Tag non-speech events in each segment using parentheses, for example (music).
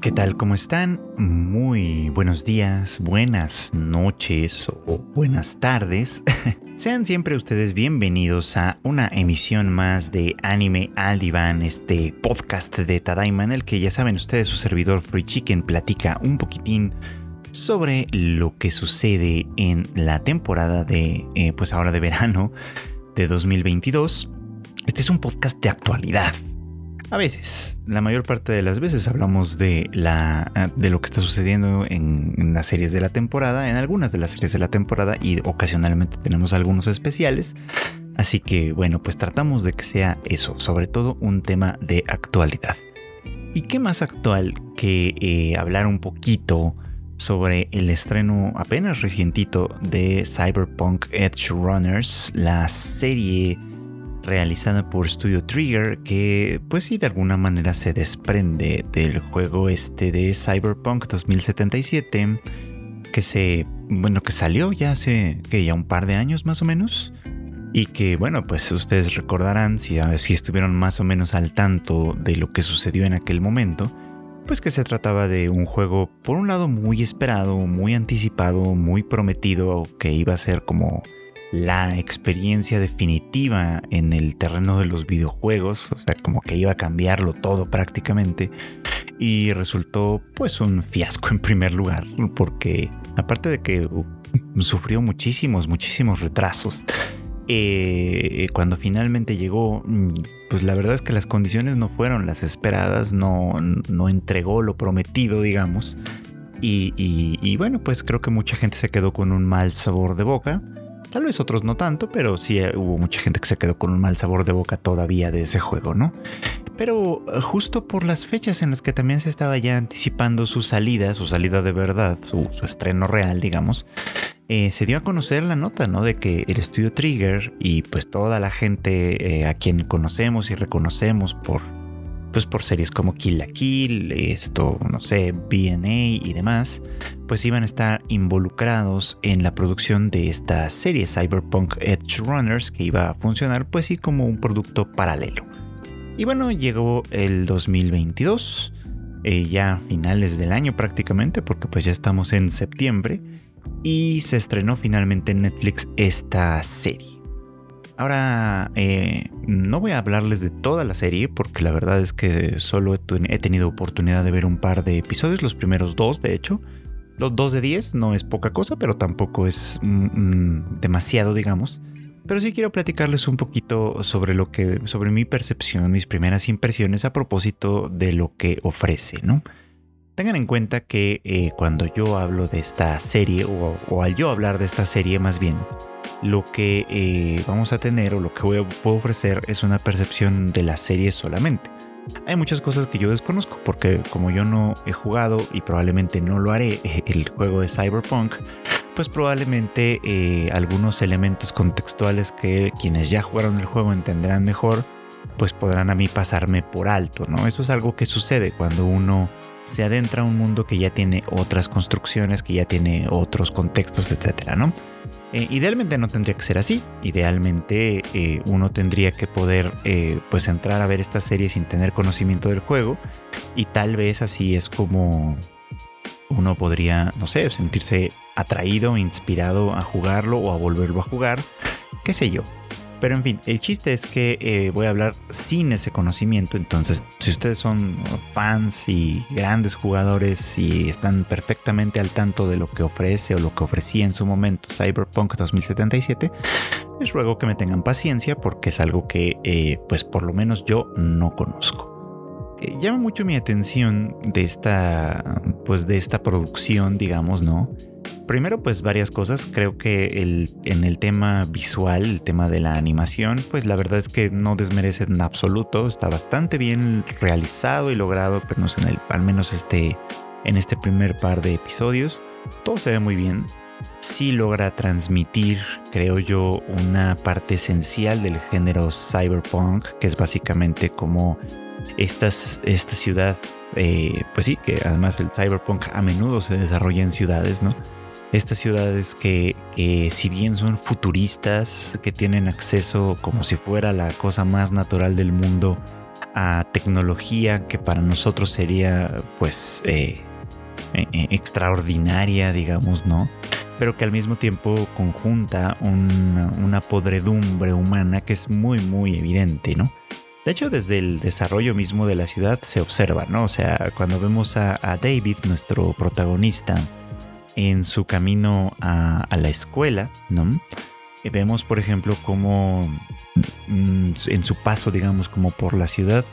¿Qué tal? ¿Cómo están? Muy buenos días, buenas noches o buenas tardes. (laughs) Sean siempre ustedes bienvenidos a una emisión más de Anime al Diván, este podcast de Tadaima en el que ya saben ustedes su servidor Free Chicken platica un poquitín sobre lo que sucede en la temporada de, eh, pues ahora de verano de 2022. Este es un podcast de actualidad, a veces, la mayor parte de las veces hablamos de, la, de lo que está sucediendo en, las series de la temporada, en algunas de las series de la temporada y ocasionalmente tenemos algunos especiales. Así que bueno, pues tratamos de que sea eso, sobre todo un tema de actualidad. ¿Y qué más actual que eh, hablar un poquito sobre el estreno apenas recientito de Cyberpunk Edge Runners, la serie realizada por Studio Trigger que pues sí de alguna manera se desprende del juego este de Cyberpunk 2077 que se bueno que salió ya hace que ya un par de años más o menos y que bueno pues ustedes recordarán si, si estuvieron más o menos al tanto de lo que sucedió en aquel momento pues que se trataba de un juego por un lado muy esperado muy anticipado muy prometido que iba a ser como la experiencia definitiva en el terreno de los videojuegos, o sea, como que iba a cambiarlo todo prácticamente, y resultó pues un fiasco en primer lugar, porque aparte de que uh, sufrió muchísimos, muchísimos retrasos, eh, cuando finalmente llegó, pues la verdad es que las condiciones no fueron las esperadas, no, no entregó lo prometido, digamos, y, y bueno, pues creo que mucha gente se quedó con un mal sabor de boca. Tal vez otros no tanto, pero sí eh, hubo mucha gente que se quedó con un mal sabor de boca todavía de ese juego, ¿no? Pero eh, justo por las fechas en las que también se estaba ya anticipando su salida, su salida de verdad, su, estreno real, digamos, eh, se dio a conocer la nota, ¿no? De que el estudio Trigger y pues toda la gente a quien conocemos y reconocemos por pues por series como Kill la Kill, esto, no sé, BNA y demás, pues iban a estar involucrados en la producción de esta serie Cyberpunk Edge Runners que iba a funcionar pues sí como un producto paralelo. Y bueno, llegó el 2022, eh, ya finales del año prácticamente, porque pues ya estamos en septiembre, y se estrenó finalmente en Netflix esta serie. Ahora, eh, no voy a hablarles de toda la serie porque la verdad es que solo he, tenido oportunidad de ver un par de episodios, los primeros dos de hecho. Los dos de 10 no es poca cosa, pero tampoco es mm, mm, demasiado, digamos. Pero sí quiero platicarles un poquito sobre lo que, sobre mi percepción, mis primeras impresiones a propósito de lo que ofrece, ¿no? Tengan en cuenta que eh, cuando yo hablo de esta serie, o, al yo hablar de esta serie más bien, lo que eh, vamos a tener o lo que voy a, puedo ofrecer es una percepción de la serie solamente. Hay muchas cosas que yo desconozco porque como yo no he jugado y probablemente no lo haré (laughs) el juego de Cyberpunk, pues probablemente eh, algunos elementos contextuales que quienes ya jugaron el juego entenderán mejor, pues podrán a mí pasarme por alto, ¿no? Eso es algo que sucede cuando uno se adentra a un mundo que ya tiene otras construcciones, que ya tiene otros contextos, etcétera, ¿no? Eh, idealmente no tendría que ser así. Idealmente eh, uno tendría que poder eh, pues entrar a ver esta serie sin tener conocimiento del juego y tal vez así es como uno podría, no sé, sentirse atraído, inspirado a jugarlo o a volverlo a jugar, qué sé yo. Pero en fin, el chiste es que eh, voy a hablar sin ese conocimiento. Entonces, si ustedes son fans y grandes jugadores y están perfectamente al tanto de lo que ofrece o lo que ofrecía en su momento Cyberpunk 2077, les ruego que me tengan paciencia porque es algo que, eh, pues por lo menos yo no conozco. Eh, llama mucho mi atención de esta, pues de esta producción, digamos, ¿no? Primero, pues varias cosas. Creo que en el tema visual, el tema de la animación, pues la verdad es que no desmerece en absoluto. Está bastante bien realizado y logrado, pero no sé, en el, al menos este, en este primer par de episodios. Todo se ve muy bien. Sí logra transmitir, creo yo, una parte esencial del género cyberpunk, que es básicamente como estas, esta ciudad, eh, pues sí, que además el cyberpunk a menudo se desarrolla en ciudades, ¿no? Estas ciudades que, si bien son futuristas, que tienen acceso como si fuera la cosa más natural del mundo a tecnología que para nosotros sería pues eh, eh, extraordinaria, digamos, ¿no? Pero que al mismo tiempo conjunta una, podredumbre humana que es muy, muy evidente, ¿no? De hecho, desde el desarrollo mismo de la ciudad se observa, ¿no? O sea, cuando vemos a, David, nuestro protagonista, en su camino a, la escuela, ¿no? vemos, por ejemplo, cómo mm, en su paso, digamos, como por la ciudad,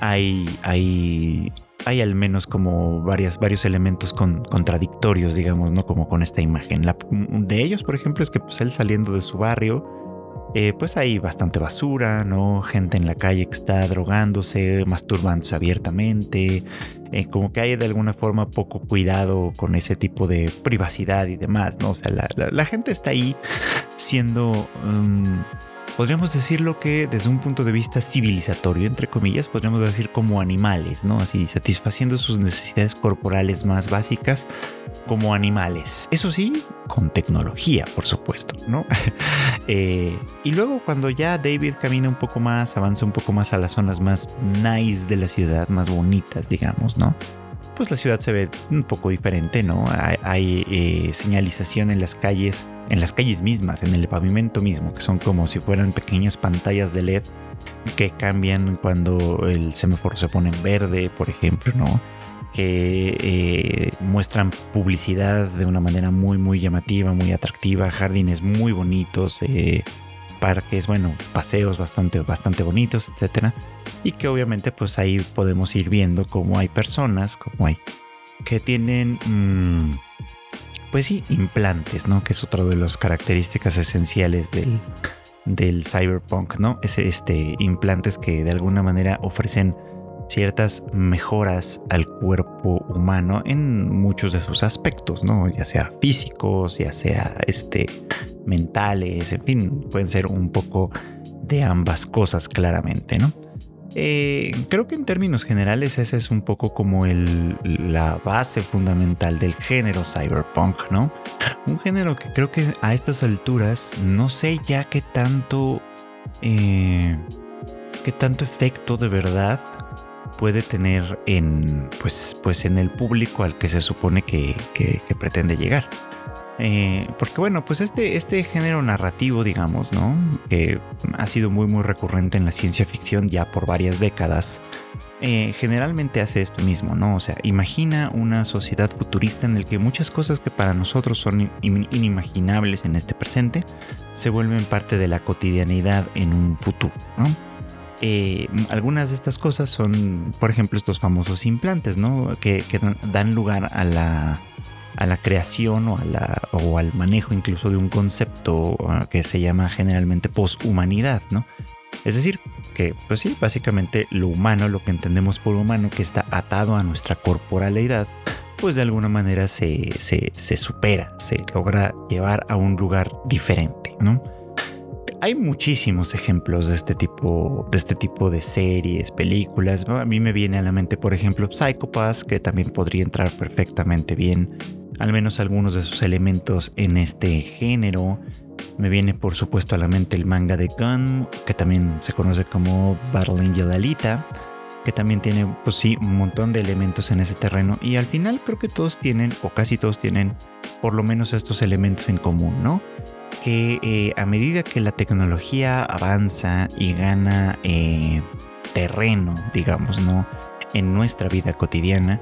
hay, hay, hay al menos como varias, varios elementos contradictorios, digamos, ¿no? Como con esta imagen. La, de ellos, por ejemplo, es que pues, él saliendo de su barrio, eh, pues hay bastante basura, ¿no? Gente en la calle que está drogándose, masturbándose abiertamente, eh, como que hay de alguna forma poco cuidado con ese tipo de privacidad y demás, ¿no? O sea, la, gente está ahí siendo... Um, podríamos decirlo que desde un punto de vista civilizatorio, entre comillas, podríamos decir como animales, ¿no? Así, satisfaciendo sus necesidades corporales más básicas como animales. Eso sí, con tecnología, por supuesto, ¿no? (laughs) Eh, y luego cuando ya David camina un poco más, avanza un poco más a las zonas más nice de la ciudad, más bonitas, digamos, ¿no? Pues la ciudad se ve un poco diferente, ¿no? Hay, eh, señalización en las calles, en las calles mismas, en el pavimento mismo, que son como si fueran pequeñas pantallas de LED que cambian cuando el semáforo se pone en verde, por ejemplo, ¿no? Que eh, muestran publicidad de una manera muy muy llamativa, muy atractiva, jardines muy bonitos, eh, parques, bueno, paseos bastante bastante bonitos, etcétera, y que obviamente pues ahí podemos ir viendo cómo hay personas, como hay que tienen mm, pues sí implantes, ¿no? Que es otra de las características esenciales del del cyberpunk, ¿no? Es este implantes que de alguna manera ofrecen ciertas mejoras al cuerpo humano en muchos de sus aspectos, ¿no? Ya sea físicos, ya sea este, mentales, en fin, pueden ser un poco de ambas cosas claramente, ¿no? Eh, creo que en términos generales ese es un poco como el, la base fundamental del género cyberpunk, ¿no? Un género que creo que a estas alturas no sé ya qué tanto... Eh, qué tanto efecto de verdad puede tener en, pues, pues en el público al que se supone que, pretende llegar. Eh, porque bueno, pues este, este género narrativo, digamos, ¿no? Que ha sido muy muy recurrente en la ciencia ficción ya por varias décadas, eh, generalmente hace esto mismo, ¿no? O sea, imagina una sociedad futurista en la que muchas cosas que para nosotros son inimaginables en este presente se vuelven parte de la cotidianidad en un futuro. Eh, algunas de estas cosas son, por ejemplo, estos famosos implantes, ¿no? Que, dan lugar a la, creación o, al manejo incluso de un concepto ah, que se llama generalmente poshumanidad, ¿no? Es decir, que, pues sí, básicamente lo humano, lo que entendemos por humano, que está atado a nuestra corporalidad, pues de alguna manera se, se, se supera, se logra llevar a un lugar diferente, ¿no? Hay muchísimos ejemplos de este tipo, de este tipo de series, películas. A mí me viene a la mente, por ejemplo, Psychopaths, que también podría entrar perfectamente bien, al menos algunos de sus elementos en este género. Me viene, por supuesto, a la mente el manga de Gun, que también se conoce como Battle Angel Alita, que también tiene, pues sí, un montón de elementos en ese terreno. Y al final creo que todos tienen, o casi todos tienen, por lo menos estos elementos en común, ¿no? Que eh, a medida que la tecnología avanza y gana eh, terreno, digamos, ¿no? En nuestra vida cotidiana,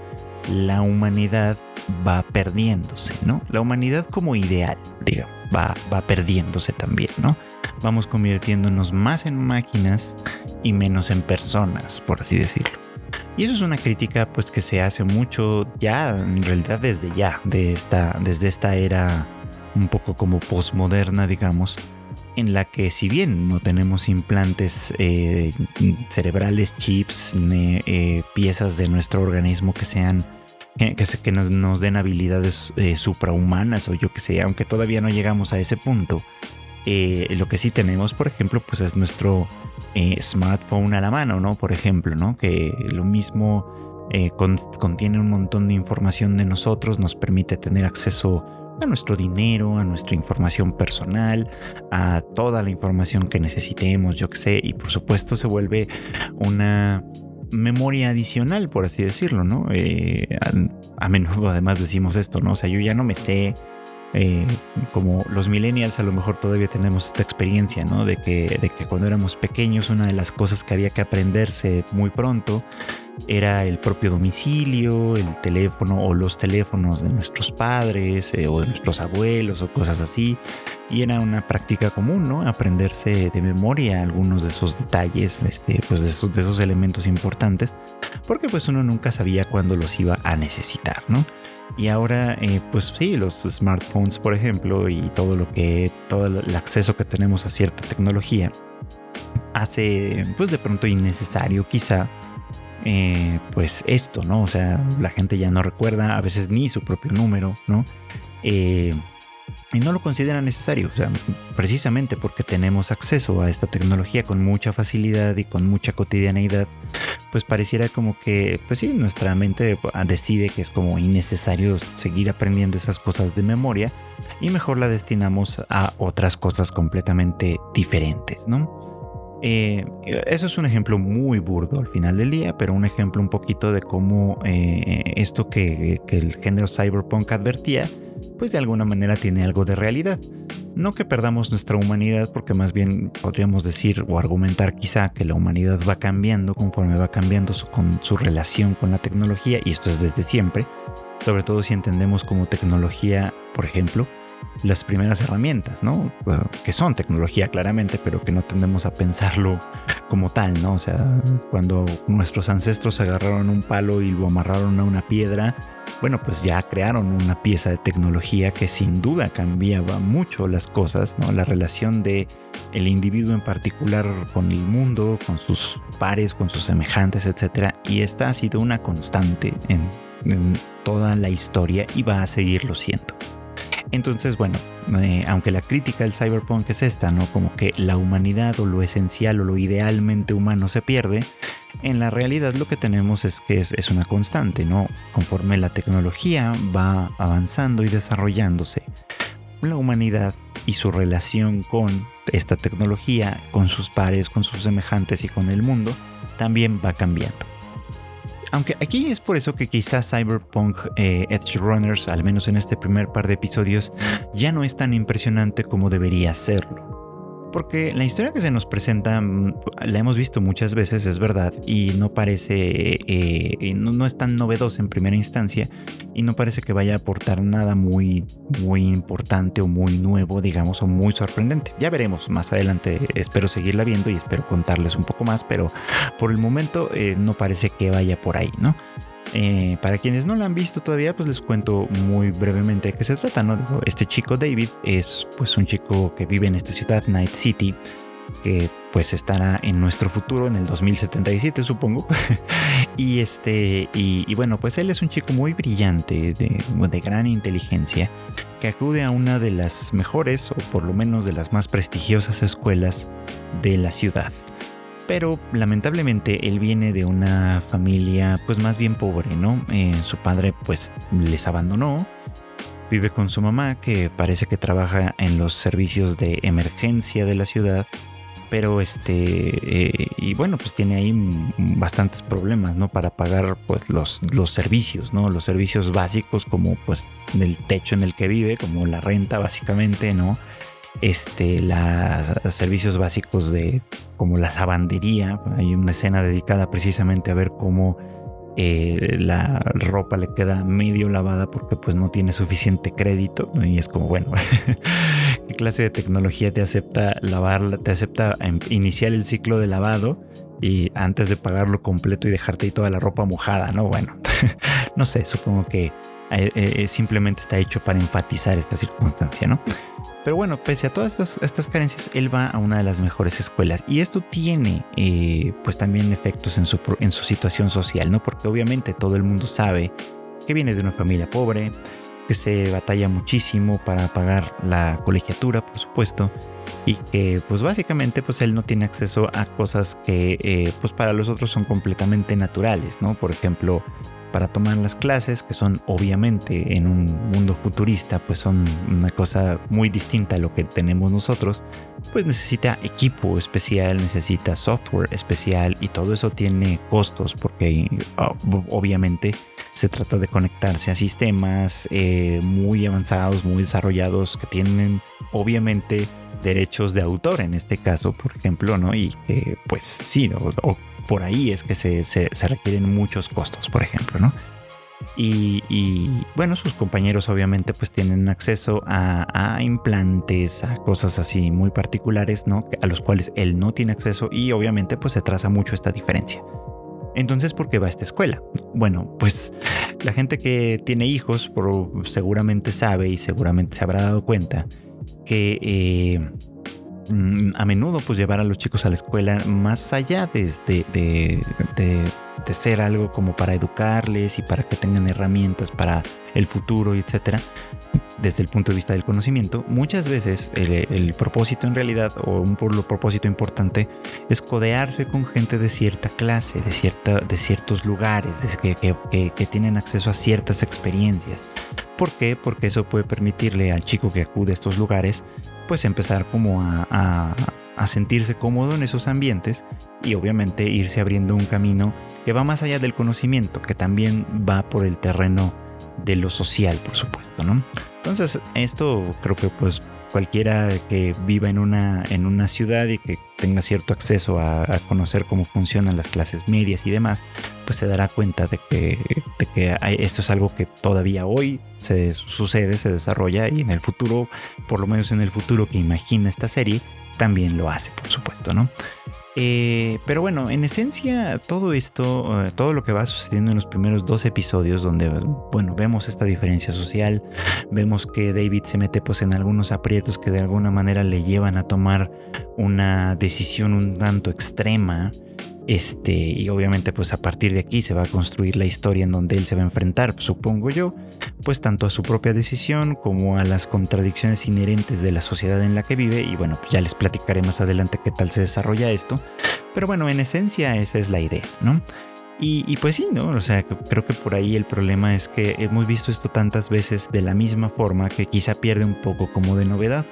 la humanidad va perdiéndose, ¿no? La humanidad como ideal, digamos, va, va perdiéndose también, ¿no? Vamos convirtiéndonos más en máquinas y menos en personas, por así decirlo. Y eso es una crítica pues que se hace mucho ya, en realidad desde ya, de esta, desde esta era un poco como postmoderna, digamos, en la que si bien no tenemos implantes eh, cerebrales, chips, eh, piezas de nuestro organismo que sean que, que nos, den habilidades eh, suprahumanas o yo que sé, aunque todavía no llegamos a ese punto, lo que sí tenemos, por ejemplo, pues es nuestro smartphone a la mano, ¿no? Por ejemplo, ¿no? Que lo mismo contiene un montón de información de nosotros, nos permite tener acceso a nuestro dinero, a nuestra información personal, a toda la información que necesitemos, yo que sé, y por supuesto se vuelve una memoria adicional, por así decirlo, ¿no? Eh, a, menudo además decimos esto, ¿no? O sea, yo ya no me sé, eh, como los millennials a lo mejor todavía tenemos esta experiencia, ¿no? De que, de que cuando éramos pequeños una de las cosas que había que aprenderse muy pronto era el propio domicilio, el teléfono o los teléfonos de nuestros padres eh, o de nuestros abuelos o cosas así. Y era una práctica común, ¿no? Aprenderse de memoria algunos de esos detalles, este, pues de esos, de esos elementos importantes, porque pues uno nunca sabía cuándo los iba a necesitar, ¿no? Y ahora, eh, pues sí, los smartphones, por ejemplo, y todo lo que, todo el acceso que tenemos a cierta tecnología, hace, pues de pronto innecesario quizá eh, pues esto, ¿no? O sea, la gente ya no recuerda a veces ni su propio número, ¿no? Eh, y no lo considera necesario, o sea, precisamente porque tenemos acceso a esta tecnología con mucha facilidad y con mucha cotidianeidad, pues pareciera como que, pues sí, nuestra mente decide que es como innecesario seguir aprendiendo esas cosas de memoria y mejor la destinamos a otras cosas completamente diferentes, ¿no? Eh, eso es un ejemplo muy burdo al final del día, pero un ejemplo un poquito de cómo eh, esto que, el género cyberpunk advertía, pues de alguna manera tiene algo de realidad. No que perdamos nuestra humanidad, porque más bien podríamos decir o argumentar quizá que la humanidad va cambiando conforme va cambiando con su relación con la tecnología, y esto es desde siempre, sobre todo si entendemos como tecnología, por ejemplo, las primeras herramientas, ¿no? Que son tecnología claramente, pero que no tendemos a pensarlo como tal, ¿no? O sea, cuando nuestros ancestros agarraron un palo y lo amarraron a una piedra, bueno, pues ya crearon una pieza de tecnología que sin duda cambiaba mucho las cosas, ¿no? La relación de el individuo en particular con el mundo, con sus pares, con sus semejantes, etcétera, y esta ha sido una constante en toda la historia y va a seguirlo siendo. Entonces, bueno, eh, aunque la crítica del cyberpunk es esta, ¿no? Como que la humanidad o lo esencial o lo idealmente humano se pierde, en la realidad lo que tenemos es que es, una constante, ¿no? Conforme la tecnología va avanzando y desarrollándose, la humanidad y su relación con esta tecnología, con sus pares, con sus semejantes y con el mundo, también va cambiando. Aunque aquí es por eso que quizás Cyberpunk eh, Edge Runners, al menos en este primer par de episodios, ya no es tan impresionante como debería serlo. Porque la historia que se nos presenta mm, la hemos visto muchas veces, es verdad, y no parece, eh, no, es tan novedosa en primera instancia, y no parece que vaya a aportar nada muy, muy importante o muy nuevo, digamos, o muy sorprendente. Ya veremos más adelante, espero seguirla viendo y espero contarles un poco más, pero por el momento eh, no parece que vaya por ahí, ¿no? Eh, para quienes no la han visto todavía, pues les cuento muy brevemente de qué se trata, ¿no? este chico David es pues un chico que vive en esta ciudad, Night City, que pues estará en nuestro futuro en el 2077 supongo (laughs) y este y, bueno pues él es un chico muy brillante de, de, gran inteligencia que acude a una de las mejores o por lo menos de las más prestigiosas escuelas de la ciudad pero lamentablemente él viene de una familia pues más bien pobre, ¿no? Eh, su padre pues les abandonó, vive con su mamá que parece que trabaja en los servicios de emergencia de la ciudad, pero este, eh, y bueno, pues tiene ahí bastantes problemas, ¿no? Para pagar pues los, los servicios, ¿no? Los servicios básicos como pues el techo en el que vive, como la renta básicamente, ¿no? Este, los servicios básicos de como la lavandería. Hay una escena dedicada precisamente a ver cómo eh, la ropa le queda medio lavada porque pues no tiene suficiente crédito y es como bueno (laughs) qué clase de tecnología te acepta lavarla te acepta em, iniciar el ciclo de lavado y antes de pagarlo completo y dejarte ahí toda la ropa mojada no bueno (laughs) no sé supongo que eh, eh, simplemente está hecho para enfatizar esta circunstancia no pero bueno, pese a todas estas, carencias, él va a una de las mejores escuelas. Y esto tiene eh, pues también efectos en su, en su situación social, ¿no? Porque obviamente todo el mundo sabe que viene de una familia pobre, que se batalla muchísimo para pagar la colegiatura, por supuesto, y que pues básicamente pues él no tiene acceso a cosas que eh, pues para los otros son completamente naturales, ¿no? Por ejemplo, para tomar las clases, que son obviamente en un mundo futurista, pues son una cosa muy distinta a lo que tenemos nosotros, pues necesita equipo especial, necesita software especial y todo eso tiene costos porque obviamente se trata de conectarse a sistemas eh, muy avanzados, muy desarrollados que tienen obviamente derechos de autor en este caso, por ejemplo, ¿no? Y que pues sí, o, por ahí es que se, requieren muchos costos, por ejemplo, ¿no? Y, bueno, sus compañeros obviamente pues tienen acceso a, implantes, a cosas así muy particulares, ¿no? A los cuales él no tiene acceso y obviamente pues se traza mucho esta diferencia. Entonces, ¿por qué va a esta escuela? Bueno, pues la gente que tiene hijos seguramente sabe y seguramente se habrá dado cuenta que eh, a menudo pues llevar a los chicos a la escuela más allá de, de, ser algo como para educarles y para que tengan herramientas para el futuro, etcétera, desde el punto de vista del conocimiento, muchas veces el, propósito en realidad, o un propósito importante, es codearse con gente de cierta clase, de, cierta, de ciertos lugares, que, que, tienen acceso a ciertas experiencias. ¿Por qué? Porque eso puede permitirle al chico que acude a estos lugares, pues empezar como a sentirse cómodo en esos ambientes y obviamente irse abriendo un camino que va más allá del conocimiento, que también va por el terreno de lo social, por supuesto, ¿no? Entonces, esto creo que pues cualquiera que viva en una, en una ciudad y que tenga cierto acceso a, conocer cómo funcionan las clases medias y demás, pues se dará cuenta de que, de que esto es algo que todavía hoy se sucede, se desarrolla y en el futuro, por lo menos en el futuro que imagina esta serie, también lo hace, por supuesto, ¿no? Eh, pero bueno, en esencia, todo esto, eh, todo lo que va sucediendo en los primeros dos episodios, donde, bueno, vemos esta diferencia social, vemos que David se mete pues en algunos aprietos que de alguna manera le llevan a tomar una decisión un tanto extrema, este, y obviamente pues a partir de aquí se va a construir la historia en donde él se va a enfrentar, supongo yo, pues tanto a su propia decisión como a las contradicciones inherentes de la sociedad en la que vive y bueno, pues ya les platicaré más adelante qué tal se desarrolla esto, pero bueno, en esencia esa es la idea, ¿no? Y, y, pues sí, ¿no? O sea, creo que por ahí el problema es que hemos visto esto tantas veces de la misma forma que quizá pierde un poco como de novedad.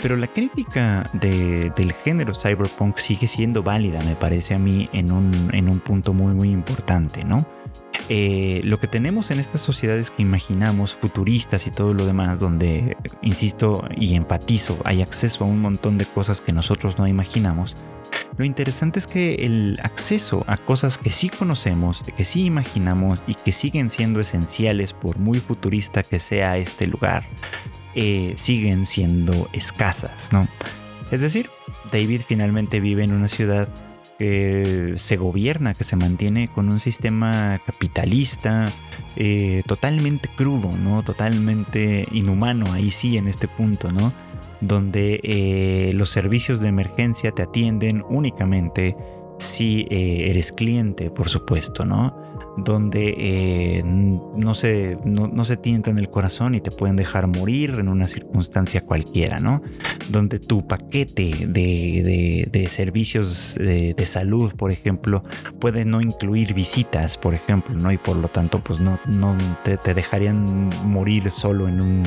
Pero la crítica del género cyberpunk sigue siendo válida, me parece a mí, en un, punto muy, muy importante, ¿no? Eh, lo que tenemos en estas sociedades que imaginamos, futuristas y todo lo demás, donde, insisto y enfatizo, hay acceso a un montón de cosas que nosotros no imaginamos, lo interesante es que el acceso a cosas que sí conocemos, que sí imaginamos y que siguen siendo esenciales por muy futurista que sea este lugar, eh, siguen siendo escasas, ¿no? Es decir, David finalmente vive en una ciudad que se gobierna, que se mantiene con un sistema capitalista eh, totalmente crudo, ¿no? Totalmente inhumano, ahí sí, en este punto, ¿no? Donde eh, los servicios de emergencia te atienden únicamente si eres cliente, por supuesto, ¿no? Donde eh, no, se, no, se tientan el corazón y te pueden dejar morir en una circunstancia cualquiera, ¿no? Donde tu paquete de, servicios de, salud, por ejemplo, puede no incluir visitas, por ejemplo, ¿no? Y por lo tanto, pues no, no te, te dejarían morir solo en, un,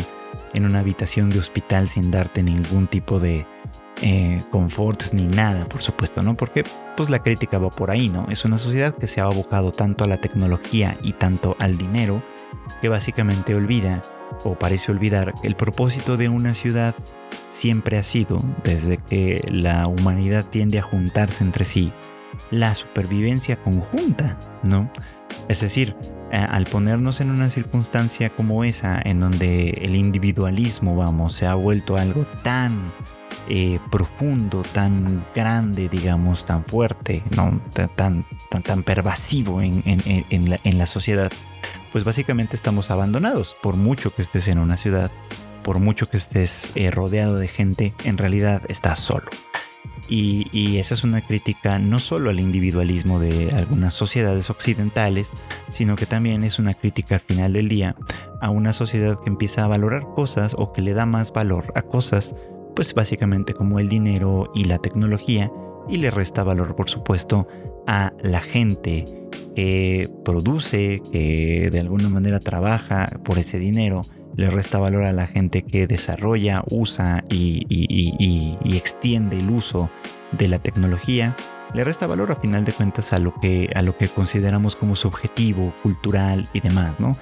en una habitación de hospital sin darte ningún tipo de, eh, confort ni nada, por supuesto, ¿no? Porque pues la crítica va por ahí, ¿no? Es una sociedad que se ha abocado tanto a la tecnología y tanto al dinero que básicamente olvida o parece olvidar que el propósito de una ciudad siempre ha sido, desde que la humanidad tiende a juntarse entre sí, la supervivencia conjunta, ¿no? Es decir, eh, al ponernos en una circunstancia como esa, en donde el individualismo, vamos, se ha vuelto algo tan eh, profundo, tan grande, digamos, tan fuerte, ¿no? tan, tan, tan pervasivo en, la, sociedad, pues básicamente estamos abandonados. Por mucho que estés en una ciudad, por mucho que estés eh, rodeado de gente, en realidad estás solo. Y, y, esa es una crítica no solo al individualismo de algunas sociedades occidentales, sino que también es una crítica al final del día a una sociedad que empieza a valorar cosas o que le da más valor a cosas pues básicamente como el dinero y la tecnología, y le resta valor por supuesto a la gente que produce, que de alguna manera trabaja por ese dinero, le resta valor a la gente que desarrolla, usa y, extiende el uso de la tecnología, le resta valor a final de cuentas a lo que, a lo que consideramos como su objetivo cultural y demás, ¿no?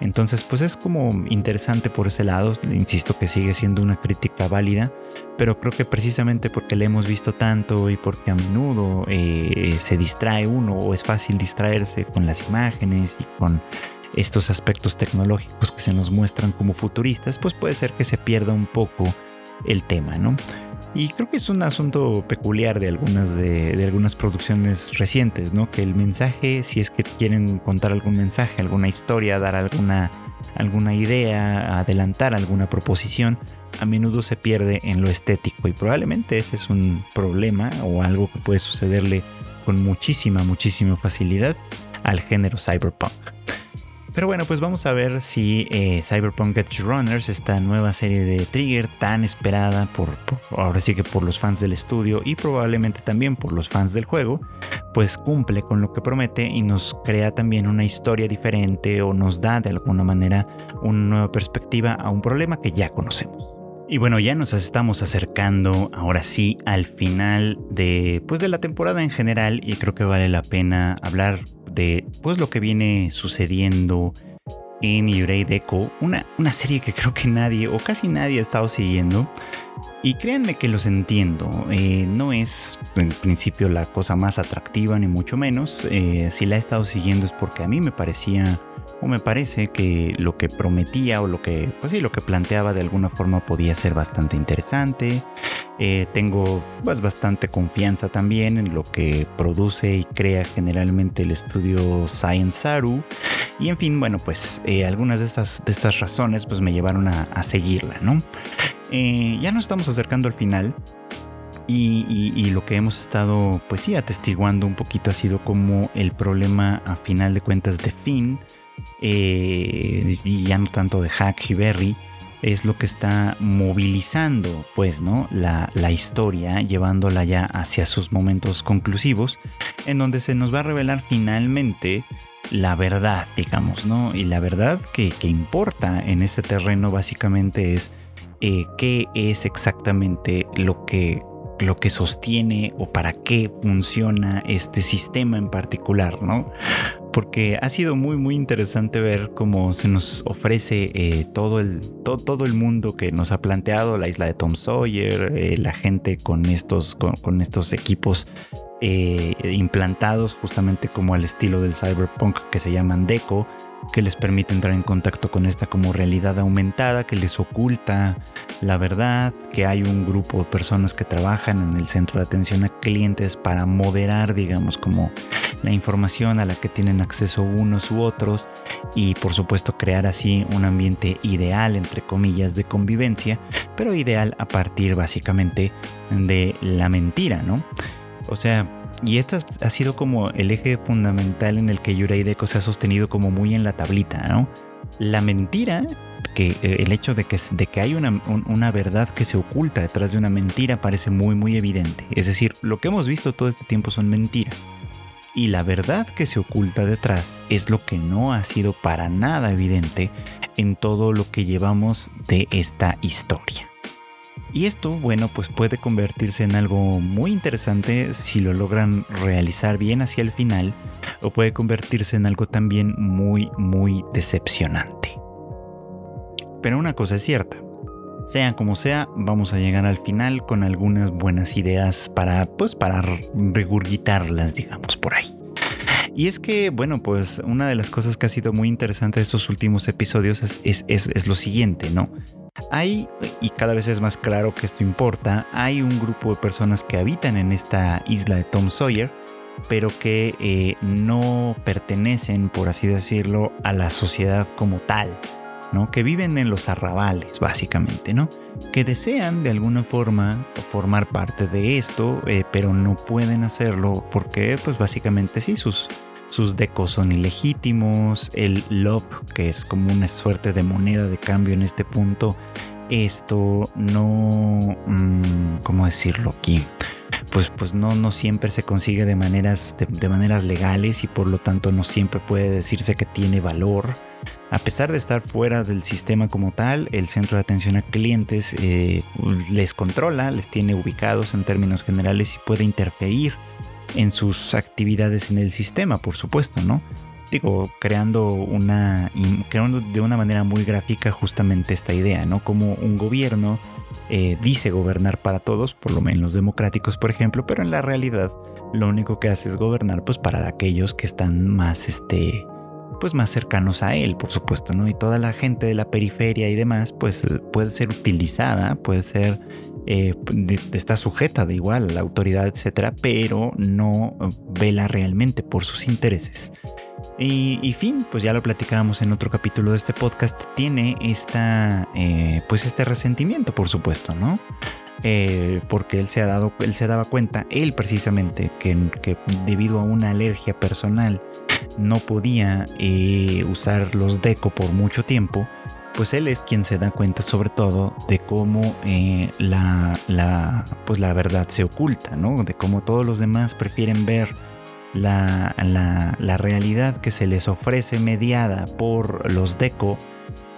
Entonces, pues es como interesante por ese lado, insisto que sigue siendo una crítica válida, pero creo que precisamente porque le hemos visto tanto y porque a menudo eh, se distrae uno o es fácil distraerse con las imágenes y con estos aspectos tecnológicos que se nos muestran como futuristas, pues puede ser que se pierda un poco el tema, ¿no? Y creo que es un asunto peculiar de algunas, de, algunas producciones recientes, ¿no? Que el mensaje, si es que quieren contar algún mensaje, alguna historia, dar alguna, alguna idea, adelantar alguna proposición, a menudo se pierde en lo estético y probablemente ese es un problema o algo que puede sucederle con muchísima, muchísima facilidad al género cyberpunk. Pero bueno, pues vamos a ver si eh, Cyberpunk Edge Runners, esta nueva serie de Trigger tan esperada por, ahora sí que por los fans del estudio y probablemente también por los fans del juego, pues cumple con lo que promete y nos crea también una historia diferente o nos da de alguna manera una nueva perspectiva a un problema que ya conocemos. Y bueno, ya nos estamos acercando ahora sí al final de pues de la temporada en general y creo que vale la pena hablar de pues lo que viene sucediendo en Yurei Deco, una, una serie que creo que nadie o casi nadie ha estado siguiendo. Y créanme que los entiendo, eh, no es en principio la cosa más atractiva ni mucho menos. Eh, si la he estado siguiendo es porque a mí me parecía o me parece que lo que prometía o lo que, pues sí, lo que planteaba de alguna forma podía ser bastante interesante. Eh, tengo pues, bastante confianza también en lo que produce y crea generalmente el estudio Science Saru. Y en fin, bueno, pues eh, algunas de estas, de estas razones pues me llevaron a, seguirla, ¿no? Eh, ya nos estamos acercando al final. Y, y, lo que hemos estado, pues sí, atestiguando un poquito ha sido como el problema a final de cuentas de Finn eh, y ya no tanto de Hack y Berry, es lo que está movilizando, pues, ¿no? La, la, historia, llevándola ya hacia sus momentos conclusivos, en donde se nos va a revelar finalmente la verdad, digamos, ¿no? Y la verdad que, importa en este terreno básicamente es eh, qué es exactamente lo que lo que sostiene o para qué funciona este sistema en particular, ¿no? Porque ha sido muy muy interesante ver cómo se nos ofrece eh, todo, el, todo el mundo que nos ha planteado la isla de Tom Sawyer, eh, la gente con estos, con estos equipos eh, implantados justamente como al estilo del cyberpunk que se llaman Deco, que les permite entrar en contacto con esta como realidad aumentada, que les oculta la verdad, que hay un grupo de personas que trabajan en el centro de atención a clientes para moderar, digamos, como la información a la que tienen acceso unos u otros y por supuesto crear así un ambiente ideal, entre comillas, de convivencia, pero ideal a partir básicamente de la mentira, ¿no? O sea, y este ha sido como el eje fundamental en el que Yurei Deco se ha sostenido como muy en la tablita, ¿no? La mentira, que eh, el hecho de que, de que hay una, una, verdad que se oculta detrás de una mentira parece muy muy evidente. Es decir, lo que hemos visto todo este tiempo son mentiras. Y la verdad que se oculta detrás es lo que no ha sido para nada evidente en todo lo que llevamos de esta historia. Y esto, bueno, pues puede convertirse en algo muy interesante si lo logran realizar bien hacia el final, o puede convertirse en algo también muy, muy decepcionante. Pero una cosa es cierta, sea como sea, vamos a llegar al final con algunas buenas ideas para, pues, para regurgitarlas, digamos, por ahí. Y es que, bueno, pues una de las cosas que ha sido muy interesante de estos últimos episodios es, es, es lo siguiente, ¿no? Hay, y cada vez es más claro que esto importa, hay un grupo de personas que habitan en esta isla de Tom Sawyer, pero que eh, no pertenecen, por así decirlo, a la sociedad como tal, ¿no? Que viven en los arrabales, básicamente, ¿no? Que desean de alguna forma formar parte de esto, eh, pero no pueden hacerlo porque, pues básicamente sí, sus, sus decos son ilegítimos, el LOP, que es como una suerte de moneda de cambio en este punto, esto no... Mm, ¿Cómo decirlo aquí? pues, pues no, no siempre se consigue de maneras, de, maneras legales y por lo tanto no siempre puede decirse que tiene valor. A pesar de estar fuera del sistema como tal, el centro de atención a clientes eh, les controla, les tiene ubicados en términos generales y puede interferir en sus actividades en el sistema, por supuesto, ¿no? Digo, creando una, creando de una manera muy gráfica justamente esta idea, ¿no? Como un gobierno eh, dice gobernar para todos, por lo menos democráticos, por ejemplo, pero en la realidad lo único que hace es gobernar, pues para aquellos que están más, este, pues más cercanos a él, por supuesto, ¿no? Y toda la gente de la periferia y demás, pues puede ser utilizada, puede ser, eh, está sujeta de igual a la autoridad, etcétera, pero no vela realmente por sus intereses. Y, fin, pues ya lo platicábamos en otro capítulo de este podcast, tiene esta, eh, pues este resentimiento, por supuesto, ¿no? Eh, porque él se ha dado, él se daba cuenta, él precisamente, que, debido a una alergia personal no podía eh, usar los deco por mucho tiempo, pues él es quien se da cuenta sobre todo de cómo eh, la, pues la verdad se oculta, ¿no? De cómo todos los demás prefieren ver la realidad que se les ofrece mediada por los deco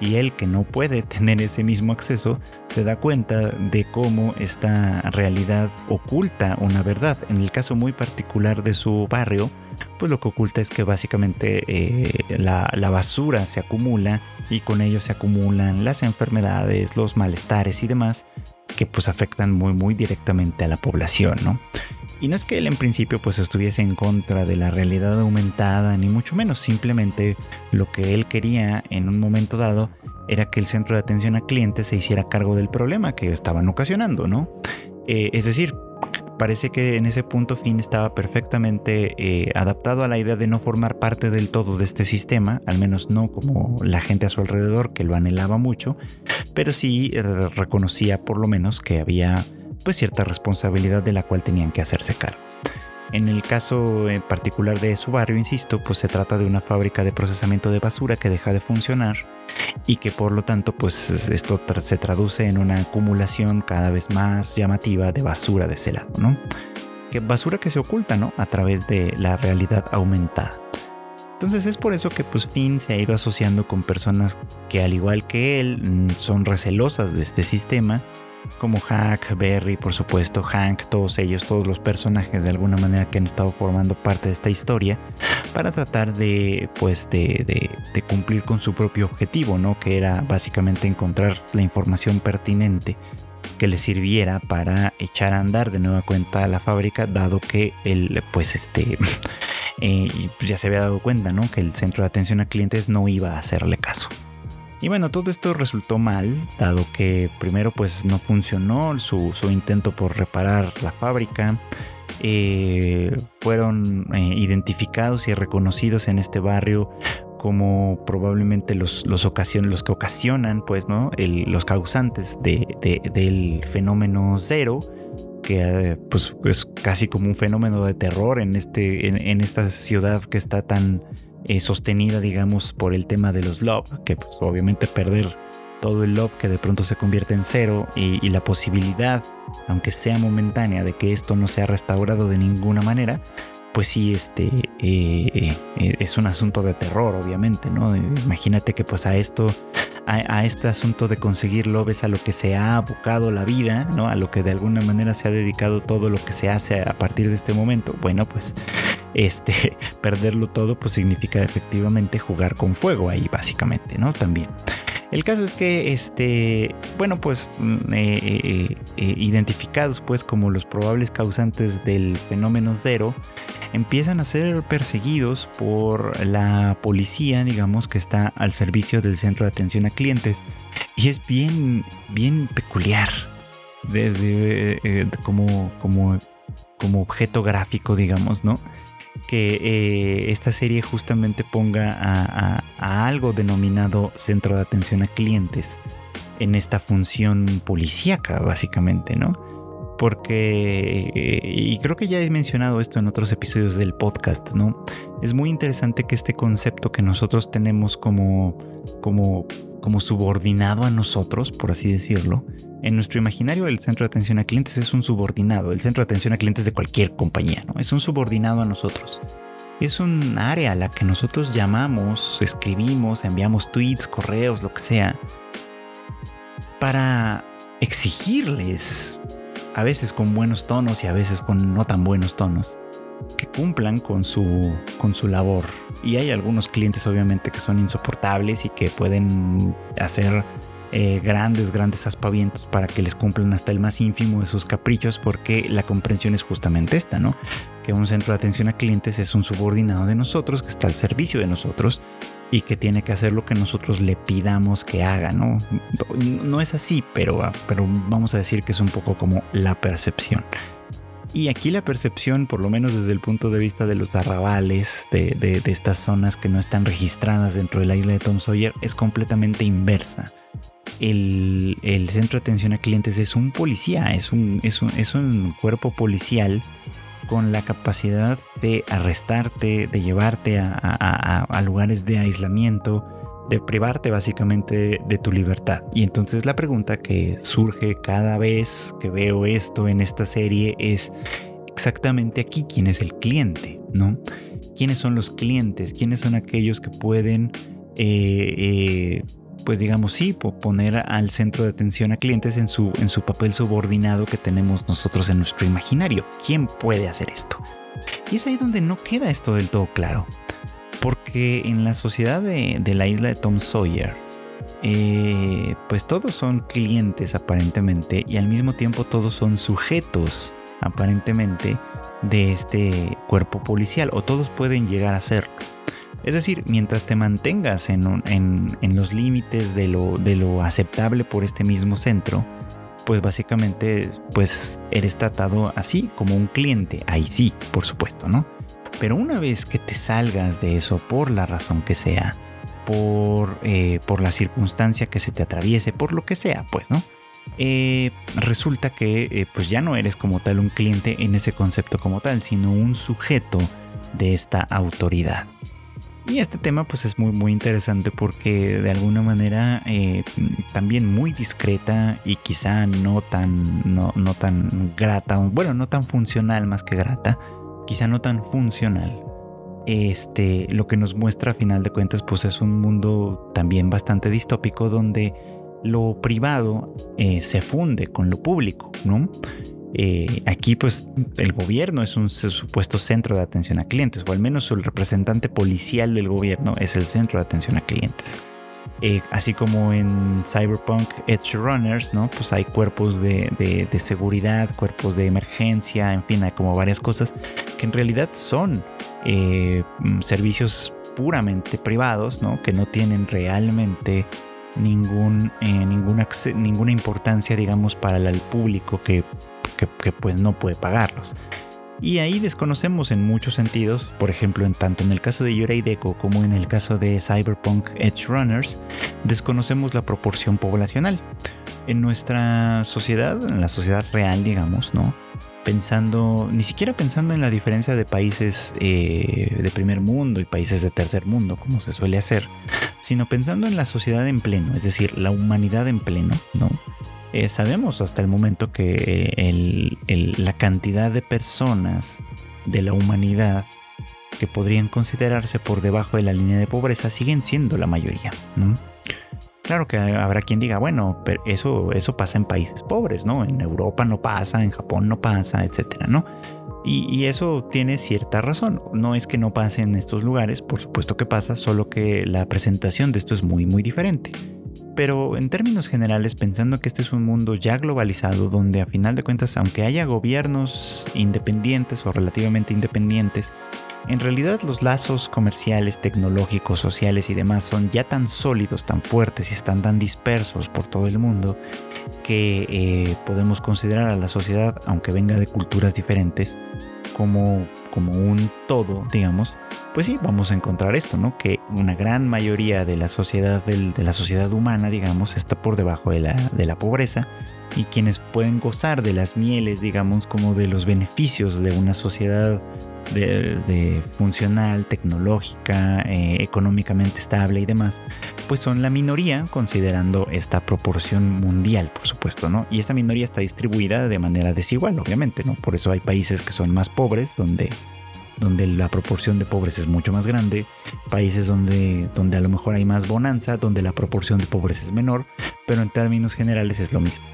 y él que no puede (laughs) tener ese mismo acceso se da cuenta de cómo esta realidad oculta una verdad. En el caso muy particular de su barrio, pues lo que oculta es que básicamente eh, la, basura se acumula y con ello se acumulan las enfermedades, los malestares y demás que pues afectan muy muy directamente a la población, ¿no? Y no es que él en principio pues estuviese en contra de la realidad aumentada, ni mucho menos, simplemente lo que él quería en un momento dado era que el centro de atención a clientes se hiciera cargo del problema que estaban ocasionando, ¿no? Eh, es decir, parece que en ese punto Finn estaba perfectamente eh, adaptado a la idea de no formar parte del todo de este sistema, al menos no como la gente a su alrededor que lo anhelaba mucho, pero sí eh, reconocía por lo menos que había pues cierta responsabilidad de la cual tenían que hacerse cargo. En el caso en particular de su barrio, insisto, pues se trata de una fábrica de procesamiento de basura que deja de funcionar y que por lo tanto pues esto se traduce en una acumulación cada vez más llamativa de basura de ese lado, ¿no? Que basura que se oculta, ¿no? A través de la realidad aumentada. Entonces es por eso que pues Finn se ha ido asociando con personas que al igual que él mm, son recelosas de este sistema como Hack, Berry, por supuesto, Hank, todos ellos, todos los personajes de alguna manera que han estado formando parte de esta historia para tratar de, pues, de, de, cumplir con su propio objetivo, ¿no? Que era básicamente encontrar la información pertinente que le sirviera para echar a andar de nueva cuenta a la fábrica, dado que él, pues, este, (laughs) eh, pues ya se había dado cuenta, ¿no? Que el centro de atención a clientes no iba a hacerle caso. Y bueno, todo esto resultó mal, dado que primero pues no funcionó su, intento por reparar la fábrica. Eh, fueron eh, identificados y reconocidos en este barrio como probablemente los, los, los que ocasionan, pues, ¿no? los causantes del fenómeno cero, que pues es casi como un fenómeno de terror en, este, en esta ciudad que está tan eh, sostenida, digamos, por el tema de los love, que pues obviamente perder todo el love que de pronto se convierte en cero y, la posibilidad, aunque sea momentánea, de que esto no sea restaurado de ninguna manera, pues sí, este eh, eh, es un asunto de terror, obviamente, ¿no? Imagínate que pues a esto, a, este asunto de conseguir love es a lo que se ha abocado la vida, ¿no? A lo que de alguna manera se ha dedicado todo lo que se hace a partir de este momento. Bueno, pues este (laughs) perderlo todo, pues significa efectivamente jugar con fuego ahí, básicamente, ¿no? También. El caso es que, este, bueno, pues mm, eh, eh, eh, identificados pues como los probables causantes del fenómeno cero, empiezan a ser perseguidos por la policía, digamos, que está al servicio del centro de atención a clientes. Y es bien, bien peculiar, desde como, como, como objeto gráfico, digamos, ¿no? Que eh, esta serie justamente ponga a, algo denominado centro de atención a clientes en esta función policíaca, básicamente, ¿no? Porque, eh, y creo que ya he mencionado esto en otros episodios del podcast, ¿no? Es muy interesante que este concepto que nosotros tenemos como, como, como subordinado a nosotros, por así decirlo, en nuestro imaginario el centro de atención a clientes es un subordinado, el centro de atención a clientes de cualquier compañía, ¿no? Es un subordinado a nosotros. Es un área a la que nosotros llamamos, escribimos, enviamos tweets, correos, lo que sea, para exigirles, a veces con buenos tonos y a veces con no tan buenos tonos, que cumplan con su, con su labor. Y hay algunos clientes obviamente que son insoportables y que pueden hacer eh, grandes, grandes aspavientos para que les cumplan hasta el más ínfimo de sus caprichos porque la comprensión es justamente esta, ¿no? Que un centro de atención a clientes es un subordinado de nosotros que está al servicio de nosotros y que tiene que hacer lo que nosotros le pidamos que haga, ¿no? No es así, pero, pero vamos a decir que es un poco como la percepción. Y aquí la percepción, por lo menos desde el punto de vista de los arrabales, de, estas zonas que no están registradas dentro de la isla de Tom Sawyer, es completamente inversa. El, centro de atención a clientes es un policía, es un, es un, cuerpo policial con la capacidad de arrestarte, de llevarte a lugares de aislamiento, de privarte básicamente de tu libertad. Y entonces la pregunta que surge cada vez que veo esto en esta serie es exactamente aquí quién es el cliente, ¿no? ¿Quiénes son los clientes? ¿Quiénes son aquellos que pueden, eh, eh, pues digamos, sí, poner al centro de atención a clientes en su, en su papel subordinado que tenemos nosotros en nuestro imaginario? ¿Quién puede hacer esto? Y es ahí donde no queda esto del todo claro. Porque en la sociedad de, la isla de Tom Sawyer, eh, pues todos son clientes aparentemente y al mismo tiempo todos son sujetos aparentemente de este cuerpo policial o todos pueden llegar a serlo. Es decir, mientras te mantengas en, los límites de lo, de lo, aceptable por este mismo centro, pues básicamente pues eres tratado así como un cliente. Ahí sí, por supuesto, ¿no? Pero una vez que te salgas de eso por la razón que sea, por, eh, por la circunstancia que se te atraviese, por lo que sea, pues, ¿no? Eh, resulta que eh, pues ya no eres como tal un cliente en ese concepto como tal, sino un sujeto de esta autoridad. Y este tema pues es muy muy interesante porque de alguna manera también muy discreta y quizá no tan, no, no tan grata, bueno, no tan funcional más que grata, quizá no tan funcional. Este, lo que nos muestra a final de cuentas, pues es un mundo también bastante distópico donde lo privado eh, se funde con lo público, ¿no? Eh, aquí pues el gobierno es un supuesto centro de atención a clientes, o al menos el representante policial del gobierno es el centro de atención a clientes. Eh, así como en Cyberpunk Edge Runners, ¿no? Pues hay cuerpos de, seguridad, cuerpos de emergencia, en fin, hay como varias cosas que en realidad son eh, mm, servicios puramente privados, ¿no? Que no tienen realmente ningún, eh, ninguna, ninguna importancia, digamos, para el público que, que pues no puede pagarlos. Y ahí desconocemos en muchos sentidos, por ejemplo, en tanto en el caso de Yurei Deco como en el caso de Cyberpunk Edge Runners, desconocemos la proporción poblacional. En nuestra sociedad, en la sociedad real, digamos, ¿no? Pensando, ni siquiera pensando en la diferencia de países eh, de primer mundo y países de tercer mundo, como se suele hacer, sino pensando en la sociedad en pleno, es decir, la humanidad en pleno, ¿no? Eh, sabemos hasta el momento que eh, la cantidad de personas de la humanidad que podrían considerarse por debajo de la línea de pobreza siguen siendo la mayoría. Claro que habrá quien diga, bueno, pero eso, eso pasa en países pobres, ¿no? En Europa no pasa, en Japón no pasa, etcétera, ¿no? Y, y, eso tiene cierta razón. No es que no pase en estos lugares, por supuesto que pasa, solo que la presentación de esto es muy, muy diferente. Pero en términos generales, pensando que este es un mundo ya globalizado, donde a final de cuentas, aunque haya gobiernos independientes o relativamente independientes, en realidad los lazos comerciales, tecnológicos, sociales y demás son ya tan sólidos, tan fuertes y están tan dispersos por todo el mundo que eh, podemos considerar a la sociedad, aunque venga de culturas diferentes, como, como un todo, digamos, pues sí, vamos a encontrar esto, ¿no? Que una gran mayoría de la sociedad, de la sociedad humana, digamos, está por debajo de la, de la pobreza y quienes pueden gozar de las mieles, digamos, como de los beneficios de una sociedad de, funcional, tecnológica, eh, económicamente estable y demás, pues son la minoría considerando esta proporción mundial, por supuesto, ¿no? Y esta minoría está distribuida de manera desigual, obviamente, ¿no? Por eso hay países que son más pobres, donde donde la proporción de pobres es mucho más grande, países donde, donde a lo mejor hay más bonanza, donde la proporción de pobres es menor, pero en términos generales es lo mismo.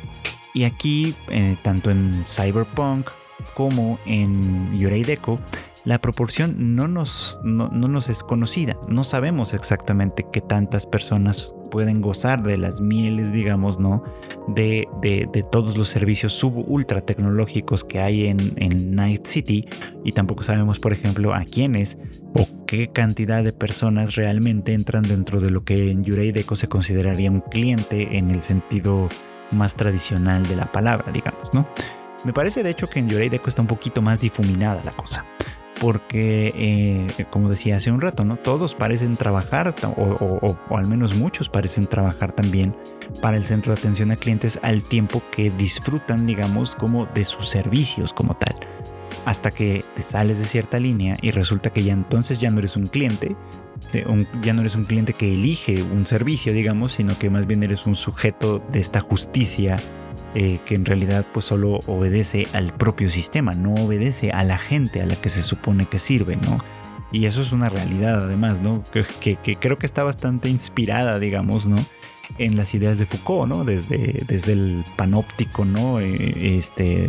Y aquí, eh, tanto en Cyberpunk como en Yurei Deco, la proporción no nos, no, nos es conocida. No sabemos exactamente qué tantas personas pueden gozar de las mieles, digamos, ¿no? De, de, todos los servicios sub-ultra tecnológicos que hay en, en, Night City. Y tampoco sabemos, por ejemplo, a quiénes o qué cantidad de personas realmente entran dentro de lo que en Yurei Deco se consideraría un cliente en el sentido más tradicional de la palabra, digamos, ¿no? Me parece de hecho que en Yorei Deco está un poquito más difuminada la cosa. Porque, eh, como decía hace un rato, ¿no? Todos parecen trabajar, o, al menos muchos parecen trabajar también para el centro de atención a clientes al tiempo que disfrutan, digamos, como de sus servicios como tal. Hasta que te sales de cierta línea y resulta que ya entonces ya no eres un cliente, ya no eres un cliente que elige un servicio, digamos, sino que más bien eres un sujeto de esta justicia eh, que en realidad pues solo obedece al propio sistema, no obedece a la gente a la que se supone que sirve, ¿no? Y eso es una realidad además, ¿no? Que, que creo que está bastante inspirada, digamos, ¿no? En las ideas de Foucault, ¿no? Desde, desde el panóptico, ¿no? Eh, este,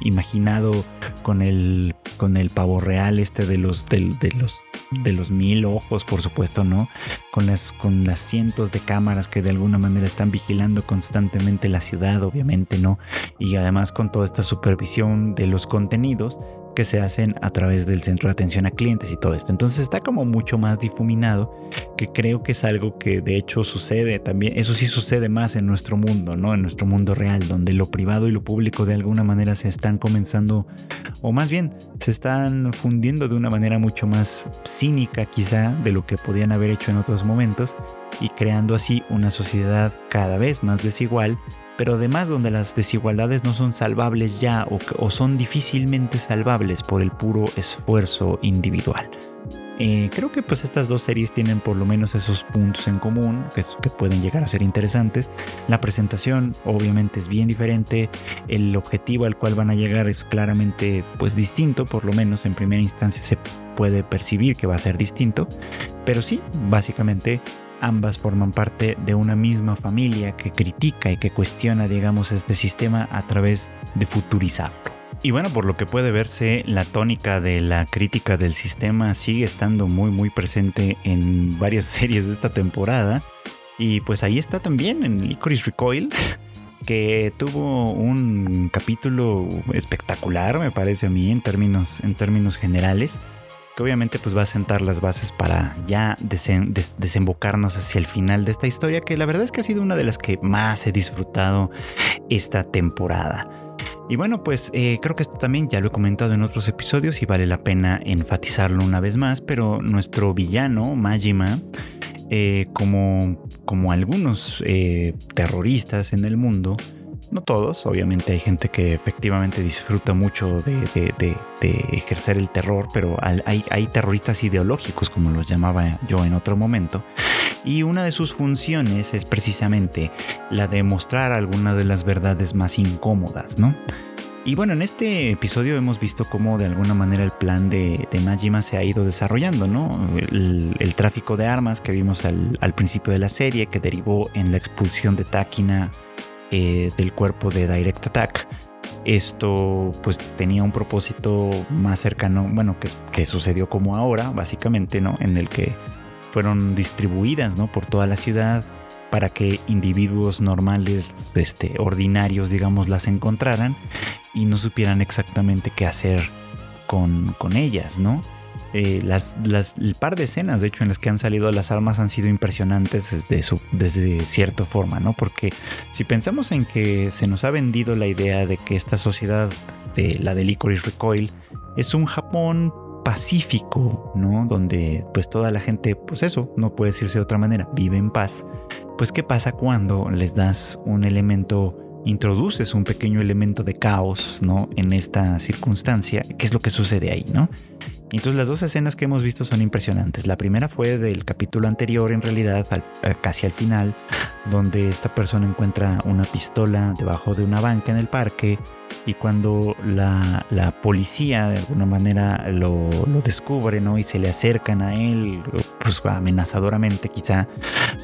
imaginado con el, con el pavo real este de los, de, los, de los mil ojos, por supuesto, ¿no? Con las, con las cientos de cámaras que de alguna manera están vigilando constantemente la ciudad, obviamente, ¿no? Y además con toda esta supervisión de los contenidos que se hacen a través del centro de atención a clientes y todo esto. Entonces está como mucho más difuminado, que creo que es algo que de hecho sucede también, eso sí sucede más en nuestro mundo, ¿no? En nuestro mundo real, donde lo privado y lo público de alguna manera se están comenzando, o más bien, se están fundiendo de una manera mucho más cínica quizá de lo que podían haber hecho en otros momentos y creando así una sociedad cada vez más desigual pero además donde las desigualdades no son salvables ya o, son difícilmente salvables por el puro esfuerzo individual. Eh, creo que pues estas dos series tienen por lo menos esos puntos en común que, que, pueden llegar a ser interesantes. La presentación obviamente es bien diferente, el objetivo al cual van a llegar es claramente pues distinto, por lo menos en primera instancia se puede percibir que va a ser distinto, pero sí, básicamente Ambas forman parte de una misma familia que critica y que cuestiona, digamos, este sistema a través de futurizarlo. Y bueno, por lo que puede verse, la tónica de la crítica del sistema sigue estando muy muy presente en varias (laughs) series de esta temporada. Y pues ahí está también en Licorice Recoil, (laughs) que tuvo un capítulo espectacular, me parece a mí, en términos, en términos generales que obviamente pues va a sentar las bases para ya desembocarnos hacia el final de esta historia, que la verdad es que ha sido una de las que más he disfrutado esta temporada. Y bueno, pues eh, creo que esto también ya lo he comentado en otros episodios y vale la pena enfatizarlo una vez más, pero nuestro villano, Majima, eh, como, como algunos eh, terroristas en el mundo, no todos, obviamente hay gente que efectivamente disfruta mucho de, ejercer el terror, pero hay, hay, terroristas ideológicos, como los llamaba yo en otro momento, y una de sus funciones es precisamente la de mostrar algunas de las verdades más incómodas, ¿no? Y bueno, en este episodio hemos visto cómo de alguna manera el plan de, Majima se ha ido desarrollando, ¿no? El, tráfico de armas que vimos al, al, principio de la serie, que derivó en la expulsión de Takina eh, del cuerpo de Direct Attack. Esto pues tenía un propósito más cercano, bueno, que, sucedió como ahora, básicamente, ¿no? En el que fueron distribuidas, ¿no? Por toda la ciudad para que individuos normales, este, ordinarios, digamos, las encontraran y no supieran exactamente qué hacer con, con ellas, ¿no? Eh, las, el par de escenas, de hecho, en las que han salido las armas han sido impresionantes desde, su, desde cierta forma, ¿no? Porque si pensamos en que se nos ha vendido la idea de que esta sociedad, de la de Licorice Recoil, es un Japón pacífico, ¿no? Donde pues toda la gente, pues eso, no puede decirse de otra manera, vive en paz. Pues qué pasa cuando les das un elemento introduces un pequeño elemento de caos, ¿no? En esta circunstancia, ¿qué es lo que sucede ahí, ¿no? Entonces las dos escenas que hemos visto son impresionantes. La primera fue del capítulo anterior, en realidad, eh, casi al final, donde esta persona encuentra una pistola debajo de una banca en el parque y cuando la, policía de alguna manera lo, descubre ¿no? y se le acercan a él, pues amenazadoramente quizá,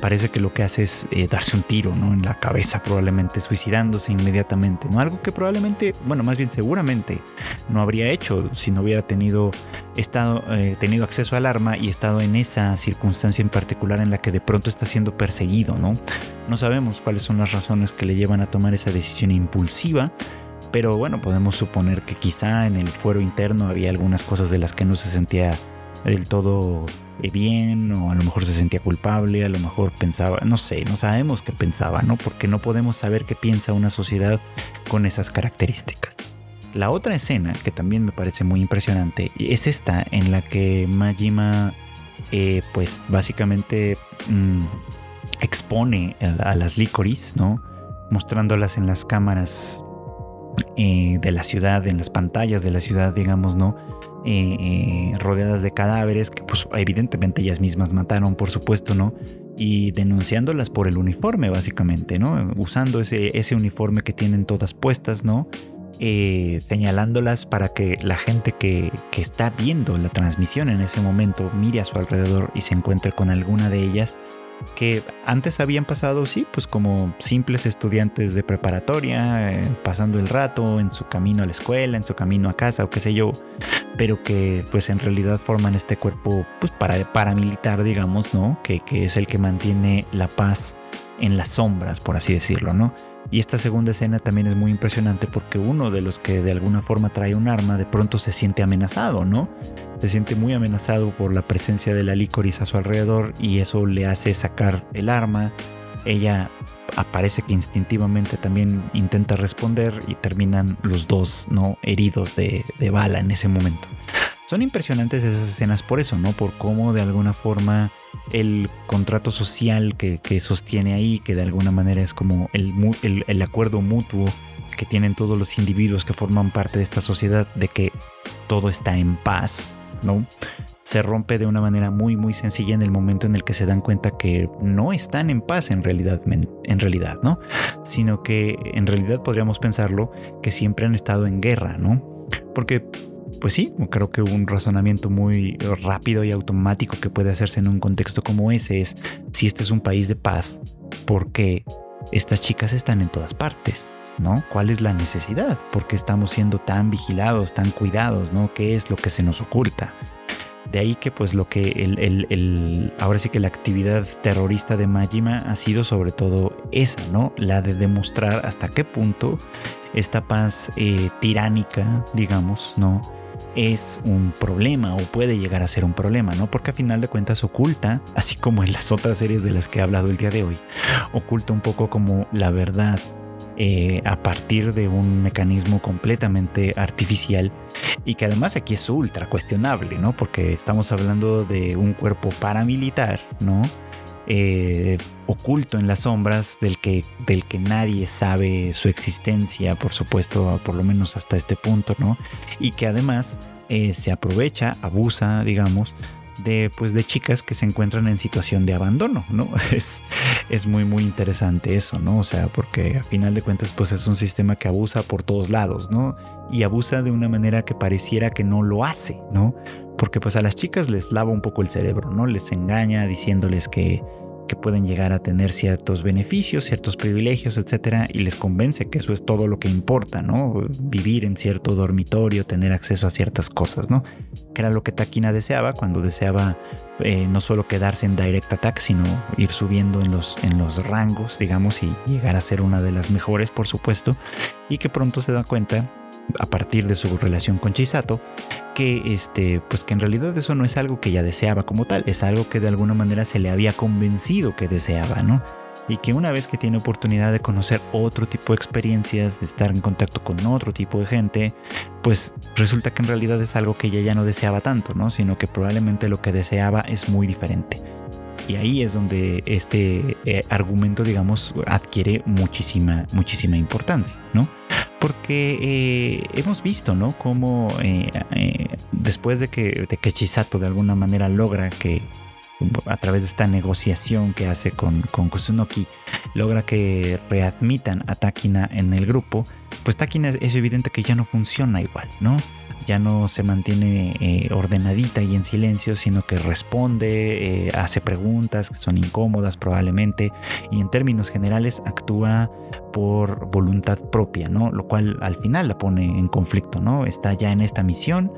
parece que lo que hace es eh, darse un tiro ¿no? en la cabeza, probablemente suicidándose inmediatamente. Algo que probablemente, bueno, más bien seguramente no habría hecho si no hubiera tenido, estado, eh, tenido acceso al arma y estado en esa circunstancia en particular en la que de pronto está siendo perseguido. ¿no? no sabemos cuáles son las razones que le llevan a tomar esa decisión impulsiva pero bueno, podemos suponer que quizá en el fuero interno había algunas cosas de las que no se sentía del todo eh, bien o a lo mejor se sentía culpable, a lo mejor pensaba, no sé, no sabemos qué pensaba, ¿no? Porque no podemos saber qué piensa una sociedad con esas características. La otra escena que también me parece muy impresionante es esta en la que Majima eh, pues básicamente mm, expone a, las licoris, ¿no? Mostrándolas en las cámaras eh, de la ciudad, en las pantallas de la ciudad, digamos, ¿no? Eh, eh, rodeadas de cadáveres que pues evidentemente ellas mismas mataron, por supuesto, ¿no? Y denunciándolas por el uniforme, básicamente, ¿no? Usando ese, ese uniforme que tienen todas puestas, ¿no? señalándolas para que la gente que, que, está viendo la transmisión en ese momento mire a su alrededor y se encuentre con alguna de ellas que antes habían pasado, sí, pues como simples estudiantes de preparatoria, eh, pasando el rato en su camino a la escuela, en su camino a casa o qué sé yo, pero que pues en realidad forman este cuerpo pues para, paramilitar, digamos, ¿no? Que, que es el que mantiene la paz en las sombras, por así decirlo, ¿no? Y esta segunda escena también es muy impresionante porque uno de los que de alguna forma trae un arma de pronto se siente amenazado, ¿no? Se siente muy amenazado por la presencia de la licoris a su alrededor y eso le hace sacar el arma. Ella aparece que instintivamente también intenta responder y terminan los dos no heridos de, bala en ese momento. Son impresionantes esas escenas por eso, ¿no? Por cómo de alguna forma el contrato social que, sostiene ahí, que de alguna manera es como el, el acuerdo mutuo que tienen todos los individuos que forman parte de esta sociedad de que todo está en paz, ¿no? Se rompe de una manera muy muy sencilla en el momento en el que se dan cuenta que no están en paz en realidad, en realidad, ¿no? Sino que en realidad podríamos pensarlo que siempre han estado en guerra, ¿no? Porque pues sí, creo que un razonamiento muy rápido y automático que puede hacerse en un contexto como ese es, si este es un país de paz, ¿por qué estas chicas están en todas partes? ¿no? ¿Cuál es la necesidad? ¿Por qué estamos siendo tan vigilados, tan cuidados, ¿no? ¿Qué es lo que se nos oculta? De ahí que pues lo que el, ahora sí que la actividad terrorista de Majima ha sido sobre todo esa, ¿no? La de demostrar hasta qué punto esta paz eh, tiránica, digamos, ¿no? Es un problema o puede llegar a ser un problema, ¿no? Porque a final de cuentas oculta, así como en las otras series de las que he hablado el día de hoy, oculta un poco como la verdad eh, a partir de un mecanismo completamente artificial y que además aquí es ultra cuestionable, ¿no? Porque estamos hablando de un cuerpo paramilitar, ¿no? Eh, oculto en las sombras del que, del que nadie sabe su existencia, por supuesto, por lo menos hasta este punto, ¿no? Y que además eh, se aprovecha, abusa, digamos, de, pues, de chicas que se encuentran en situación de abandono, ¿no? (laughs) Es, es muy, muy interesante eso, ¿no? O sea, porque a final de cuentas, pues es un sistema que abusa por todos lados, ¿no? Y abusa de una manera que pareciera que no lo hace, ¿no? Porque pues a las chicas les lava un poco el cerebro, ¿no? Les engaña diciéndoles que que pueden llegar a tener ciertos beneficios, ciertos privilegios, etcétera, y les convence que eso es todo lo que importa, ¿no? Vivir en cierto dormitorio, tener acceso a ciertas cosas, ¿no? Que era lo que Takina deseaba cuando deseaba eh, no solo quedarse en Direct Attack, sino ir subiendo en los, en los rangos, digamos, y llegar a ser una de las mejores, por supuesto, y que pronto se da cuenta a partir de su relación con Chisato, que este, pues que en realidad eso no es algo que ella deseaba como tal, es algo que de alguna manera se le había convencido que deseaba, ¿no? Y que una vez que tiene oportunidad de conocer otro tipo de experiencias, de estar en contacto con otro tipo de gente, pues resulta que en realidad es algo que ella ya no deseaba tanto, ¿no? Sino que probablemente lo que deseaba es muy diferente. Y ahí es donde este eh, argumento, digamos, adquiere muchísima, muchísima importancia, ¿no? Porque eh, hemos visto, ¿no? Cómo eh, después de que, de que Chisato de alguna manera logra que a través de esta negociación que hace con, con Kusunoki, logra que readmitan a Takina en el grupo, pues Takina es evidente que ya no funciona igual, ¿no? Ya no se mantiene eh, ordenadita y en silencio, sino que responde, eh, hace preguntas que son incómodas probablemente, y en términos generales actúa por voluntad propia, ¿no? Lo cual al final la pone en conflicto, ¿no? Está ya en esta misión,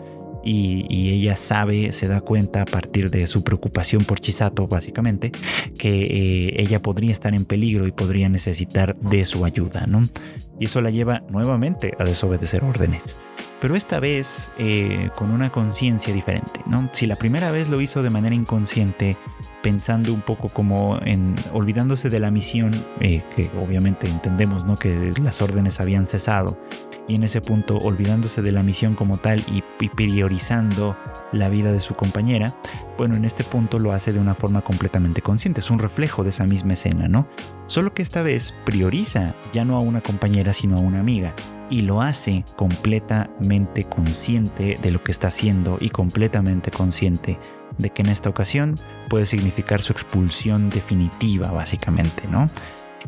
y, ella sabe, se da cuenta a partir de su preocupación por Chisato, básicamente, que eh, ella podría estar en peligro y podría necesitar de su ayuda, ¿no? Y eso la lleva nuevamente a desobedecer órdenes. Pero esta vez eh, con una conciencia diferente, ¿no? Si la primera vez lo hizo de manera inconsciente, pensando un poco como en olvidándose de la misión, eh, que obviamente entendemos, ¿no? Que las órdenes habían cesado y en ese punto olvidándose de la misión como tal y, priorizando la vida de su compañera, bueno, en este punto lo hace de una forma completamente consciente, es un reflejo de esa misma escena, ¿no? Solo que esta vez prioriza ya no a una compañera, sino a una amiga, y lo hace completamente consciente de lo que está haciendo y completamente consciente de que en esta ocasión puede significar su expulsión definitiva, básicamente, ¿no?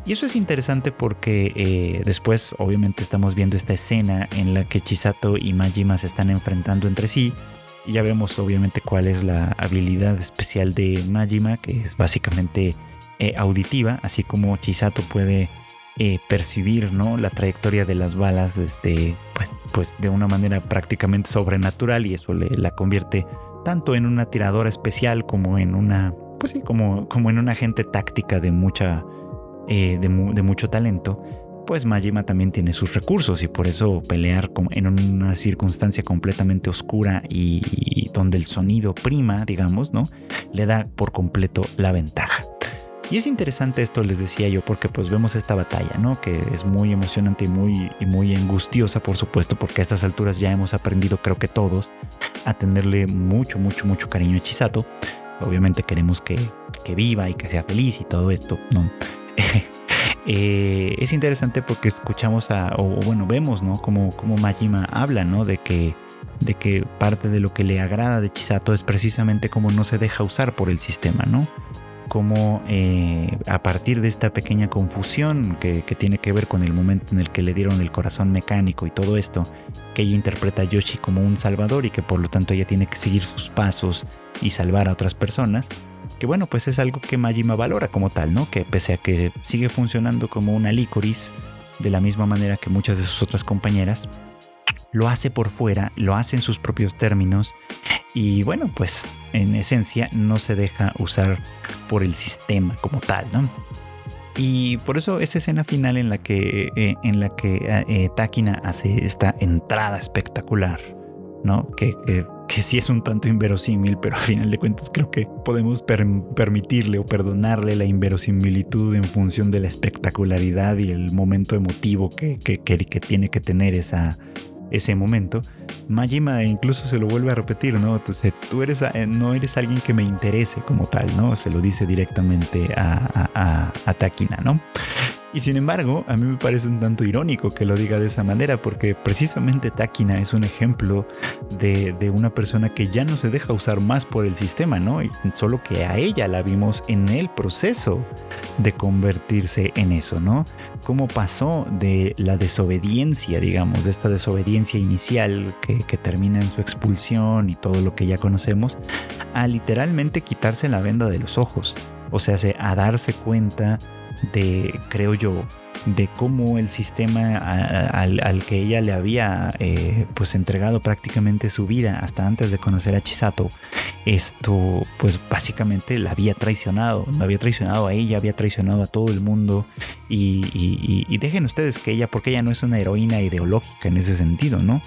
Y eso es interesante porque eh, después obviamente estamos viendo esta escena en la que Chisato y Majima se están enfrentando entre sí. Y ya vemos obviamente cuál es la habilidad especial de Majima, que es básicamente eh, auditiva, así como Chisato puede eh, percibir ¿no? la trayectoria de las balas este, pues, pues de una manera prácticamente sobrenatural y eso le, la convierte tanto en una tiradora especial como en una, pues sí, como, como en una agente táctica de mucha eh, de, mucho talento, pues Majima también tiene sus recursos y por eso pelear en una circunstancia completamente oscura y, donde el sonido prima, digamos, ¿no? Le da por completo la ventaja. Y es interesante esto, les decía yo, porque pues vemos esta batalla, ¿no? Que es muy emocionante y muy, y muy angustiosa, por supuesto, porque a estas alturas ya hemos aprendido, creo que todos, a tenerle mucho, mucho, mucho cariño a Chisato. Obviamente queremos que, que viva y que sea feliz y todo esto, ¿no? (laughs) Eh, es interesante porque escuchamos a, o bueno, vemos, ¿no? Como, como Majima habla, ¿no? De que, de que parte de lo que le agrada de Chisato es precisamente como no se deja usar por el sistema, ¿no? Como eh, a partir de esta pequeña confusión que, que, tiene que ver con el momento en el que le dieron el corazón mecánico y todo esto, que ella interpreta a Yoshi como un salvador y que por lo tanto ella tiene que seguir sus pasos y salvar a otras personas, que bueno, pues es algo que Majima valora como tal, ¿no? Que pese a que sigue funcionando como una licorice, de la misma manera que muchas de sus otras compañeras, lo hace por fuera, lo hace en sus propios términos y bueno, pues en esencia no se deja usar por el sistema como tal, ¿no? Y por eso esta escena final en la que, eh, en la que eh, Takina hace esta entrada espectacular, ¿no? Que que sí es un tanto inverosímil, pero a final de cuentas creo que podemos permitirle o perdonarle la inverosimilitud en función de la espectacularidad y el momento emotivo que, que, que tiene que tener esa, ese momento. Majima incluso se lo vuelve a repetir, ¿no? Entonces, tú eres, no eres alguien que me interese como tal, ¿no? Se lo dice directamente a, a, a Takina, ¿no? Y sin embargo, a mí me parece un tanto irónico que lo diga de esa manera, porque precisamente Takina es un ejemplo de, una persona que ya no se deja usar más por el sistema, ¿no? solo que a ella la vimos en el proceso de convertirse en eso, ¿no? Cómo pasó de la desobediencia, digamos, de esta desobediencia inicial que, que termina en su expulsión y todo lo que ya conocemos, a literalmente quitarse la venda de los ojos. O sea, a darse cuenta de, creo yo, de cómo el sistema al, que ella le había eh, pues entregado prácticamente su vida hasta antes de conocer a Chisato, esto pues básicamente la había traicionado, la había traicionado a ella, había traicionado a todo el mundo y, dejen ustedes que ella, porque ella no es una heroína ideológica en ese sentido, ¿no?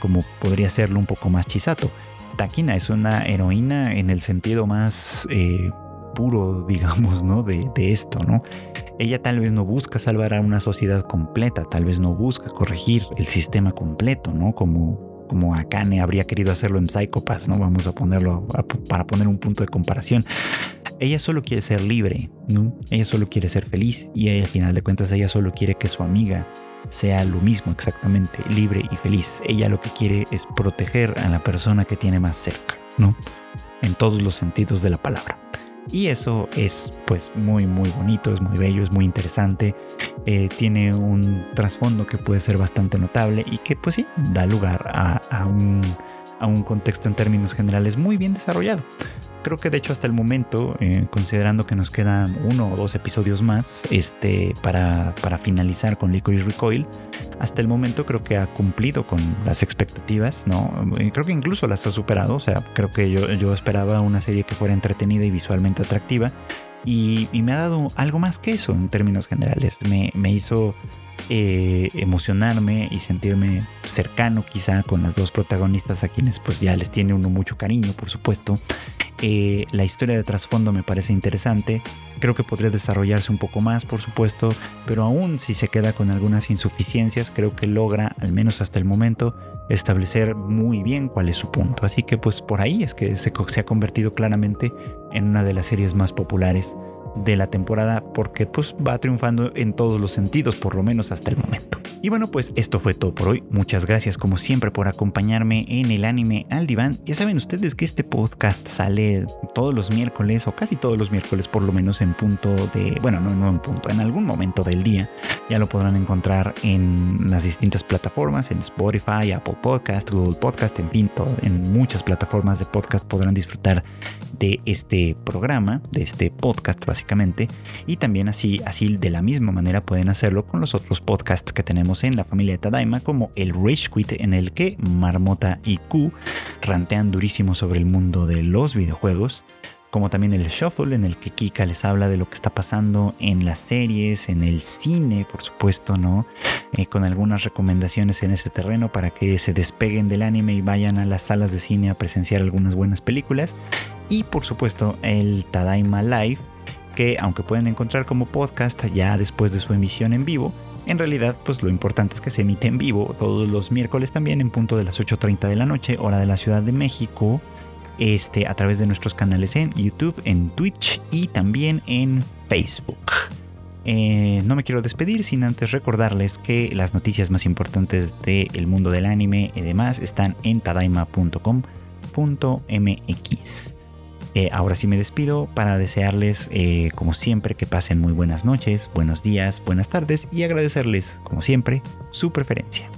Como podría serlo un poco más Chisato. Takina es una heroína en el sentido más... Eh, puro, digamos, ¿no? De, esto, ¿no? Ella tal vez no busca salvar a una sociedad completa, tal vez no busca corregir el sistema completo, ¿no? Como, como Akane habría querido hacerlo en Psychopaths, ¿no? Vamos a ponerlo para poner un punto de comparación. Ella solo quiere ser libre, ¿no? Ella solo quiere ser feliz y al final de cuentas ella solo quiere que su amiga sea lo mismo exactamente, libre y feliz. Ella lo que quiere es proteger a la persona que tiene más cerca, ¿no? En todos los sentidos de la palabra. Y eso es pues muy muy bonito, es muy bello, es muy interesante. Eh, tiene un trasfondo que puede ser bastante notable y que pues sí, da lugar a un a un contexto en términos generales muy bien desarrollado. Creo que de hecho hasta el momento, eh, considerando que nos quedan uno o dos episodios más este, para, para finalizar con Licorice Recoil, hasta el momento creo que ha cumplido con las expectativas, ¿no? Eh, creo que incluso las ha superado, o sea, creo que yo, yo esperaba una serie que fuera entretenida y visualmente atractiva y, me ha dado algo más que eso en términos generales. Me, me hizo eh, emocionarme y sentirme cercano quizá con las dos protagonistas a quienes pues ya les tiene uno mucho cariño, por supuesto. Eh, la historia de trasfondo me parece interesante. Creo que podría desarrollarse un poco más, por supuesto, pero aún si se queda con algunas insuficiencias, creo que logra, al menos hasta el momento, establecer muy bien cuál es su punto. Así que pues por ahí es que se, se ha convertido claramente en una de las series más populares de la temporada porque pues va triunfando en todos los sentidos, por lo menos hasta el momento. Y bueno, pues esto fue todo por hoy. Muchas gracias como siempre por acompañarme en el anime al diván. Ya saben ustedes que este podcast sale todos los miércoles o casi todos los miércoles por lo menos en punto de, bueno, no, en punto, en algún momento del día. Ya lo podrán encontrar en las distintas plataformas, en Spotify, Apple Podcast, Google Podcast, en fin, en muchas plataformas de podcast podrán disfrutar de este programa, de este podcast básicamente, y también así, así de la misma manera pueden hacerlo con los otros podcasts que tenemos en la familia de Tadaima, como el Rage Quit, en el que Marmota y Q rantean durísimo sobre el mundo de los videojuegos como también el Shuffle en el que Kika les habla de lo que está pasando en las series, en el cine, por supuesto, ¿no? Eh, con algunas recomendaciones en ese terreno para que se despeguen del anime y vayan a las salas de cine a presenciar algunas buenas películas. Y por supuesto el Tadaima Live, que aunque pueden encontrar como podcast ya después de su emisión en vivo, en realidad, pues lo importante es que se emite en vivo todos los miércoles también en punto de las 8.30 de la noche, hora de la Ciudad de México este, a través de nuestros canales en YouTube, en Twitch y también en Facebook. Eh, no me quiero despedir sin antes recordarles que las noticias más importantes del mundo del anime y demás están en tadaima.com.mx. Eh, ahora sí me despido para desearles, eh, como siempre, que pasen muy buenas noches, buenos días, buenas tardes y agradecerles, como siempre, su preferencia.